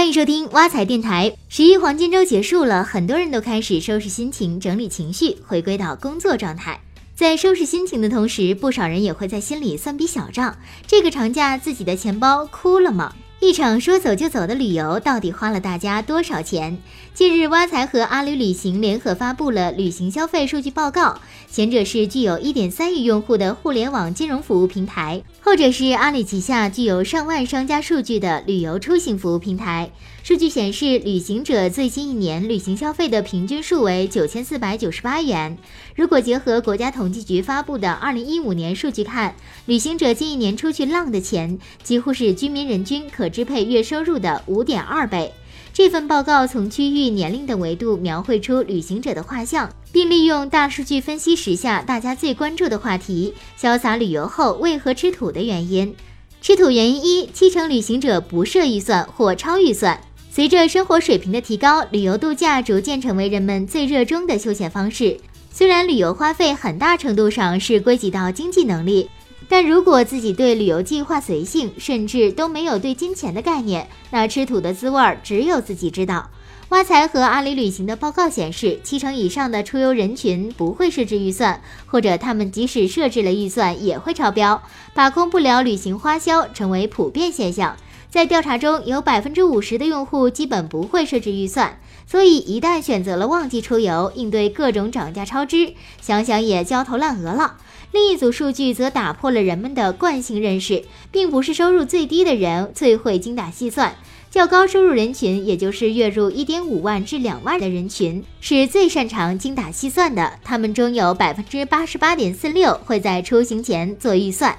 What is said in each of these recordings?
欢迎收听挖财电台。十一黄金周结束了，很多人都开始收拾心情、整理情绪，回归到工作状态。在收拾心情的同时，不少人也会在心里算笔小账：这个长假自己的钱包哭了吗？一场说走就走的旅游，到底花了大家多少钱？近日，挖财和阿里旅行联合发布了旅行消费数据报告。前者是具有一点三亿用户的互联网金融服务平台，后者是阿里旗下具有上万商家数据的旅游出行服务平台。数据显示，旅行者最新一年旅行消费的平均数为九千四百九十八元。如果结合国家统计局发布的二零一五年数据看，旅行者近一年出去浪的钱，几乎是居民人均可支配月收入的五点二倍。这份报告从区域、年龄等维度描绘出旅行者的画像，并利用大数据分析时下大家最关注的话题——潇洒旅游后为何吃土的原因。吃土原因一：七成旅行者不设预算或超预算。随着生活水平的提高，旅游度假逐渐成为人们最热衷的休闲方式。虽然旅游花费很大程度上是归集到经济能力，但如果自己对旅游计划随性，甚至都没有对金钱的概念，那吃土的滋味儿只有自己知道。挖财和阿里旅行的报告显示，七成以上的出游人群不会设置预算，或者他们即使设置了预算也会超标，把控不了旅行花销成为普遍现象。在调查中，有百分之五十的用户基本不会设置预算，所以一旦选择了旺季出游，应对各种涨价超支，想想也焦头烂额了。另一组数据则打破了人们的惯性认识，并不是收入最低的人最会精打细算，较高收入人群，也就是月入一点五万至两万的人群，是最擅长精打细算的。他们中有百分之八十八点四六会在出行前做预算。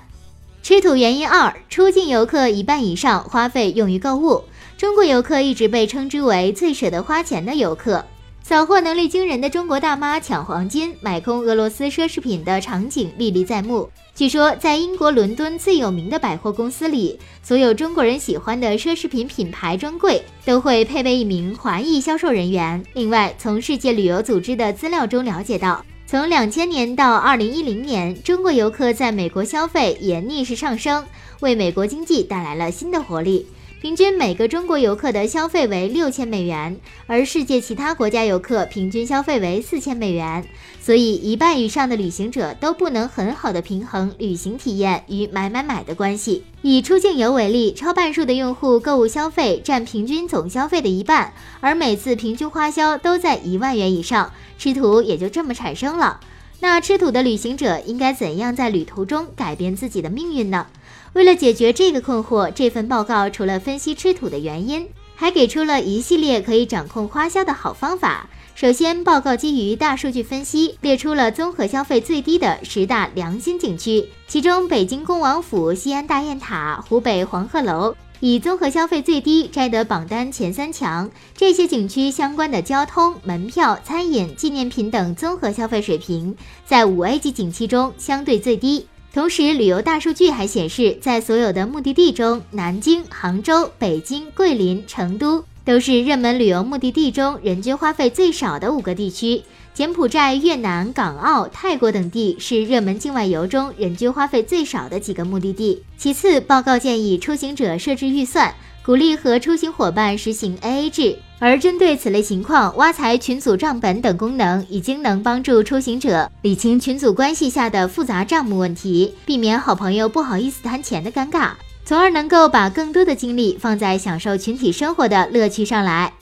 吃土原因二：出境游客一半以上花费用于购物。中国游客一直被称之为最舍得花钱的游客，扫货能力惊人的中国大妈抢黄金、买空俄罗斯奢侈品的场景历历在目。据说，在英国伦敦最有名的百货公司里，所有中国人喜欢的奢侈品品牌专柜都会配备一名华裔销售人员。另外，从世界旅游组织的资料中了解到。从两千年到二零一零年，中国游客在美国消费也逆势上升，为美国经济带来了新的活力。平均每个中国游客的消费为六千美元，而世界其他国家游客平均消费为四千美元。所以，一半以上的旅行者都不能很好的平衡旅行体验与买买买的关系。以出境游为例，超半数的用户购物消费占平均总消费的一半，而每次平均花销都在一万元以上，吃土也就这么产生了。那吃土的旅行者应该怎样在旅途中改变自己的命运呢？为了解决这个困惑，这份报告除了分析吃土的原因，还给出了一系列可以掌控花销的好方法。首先，报告基于大数据分析，列出了综合消费最低的十大良心景区，其中北京恭王府、西安大雁塔、湖北黄鹤楼。以综合消费最低摘得榜单前三强，这些景区相关的交通、门票、餐饮、纪念品等综合消费水平，在五 A 级景区中相对最低。同时，旅游大数据还显示，在所有的目的地中，南京、杭州、北京、桂林、成都都是热门旅游目的地中人均花费最少的五个地区。柬埔寨、越南、港澳、泰国等地是热门境外游中人均花费最少的几个目的地。其次，报告建议出行者设置预算，鼓励和出行伙伴实行 AA 制。而针对此类情况，挖财群组账本等功能已经能帮助出行者理清群组关系下的复杂账目问题，避免好朋友不好意思谈钱的尴尬，从而能够把更多的精力放在享受群体生活的乐趣上来。